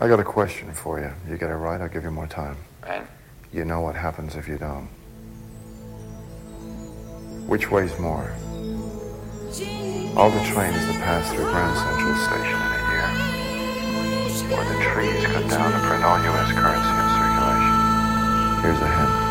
I got a question for you. You get it right, I'll give you more time. Right? You know what happens if you don't. Which way's more? All the trains that pass through Grand Central Station in a year. Or the trees cut down to print all U.S. currency in circulation. Here's a hint.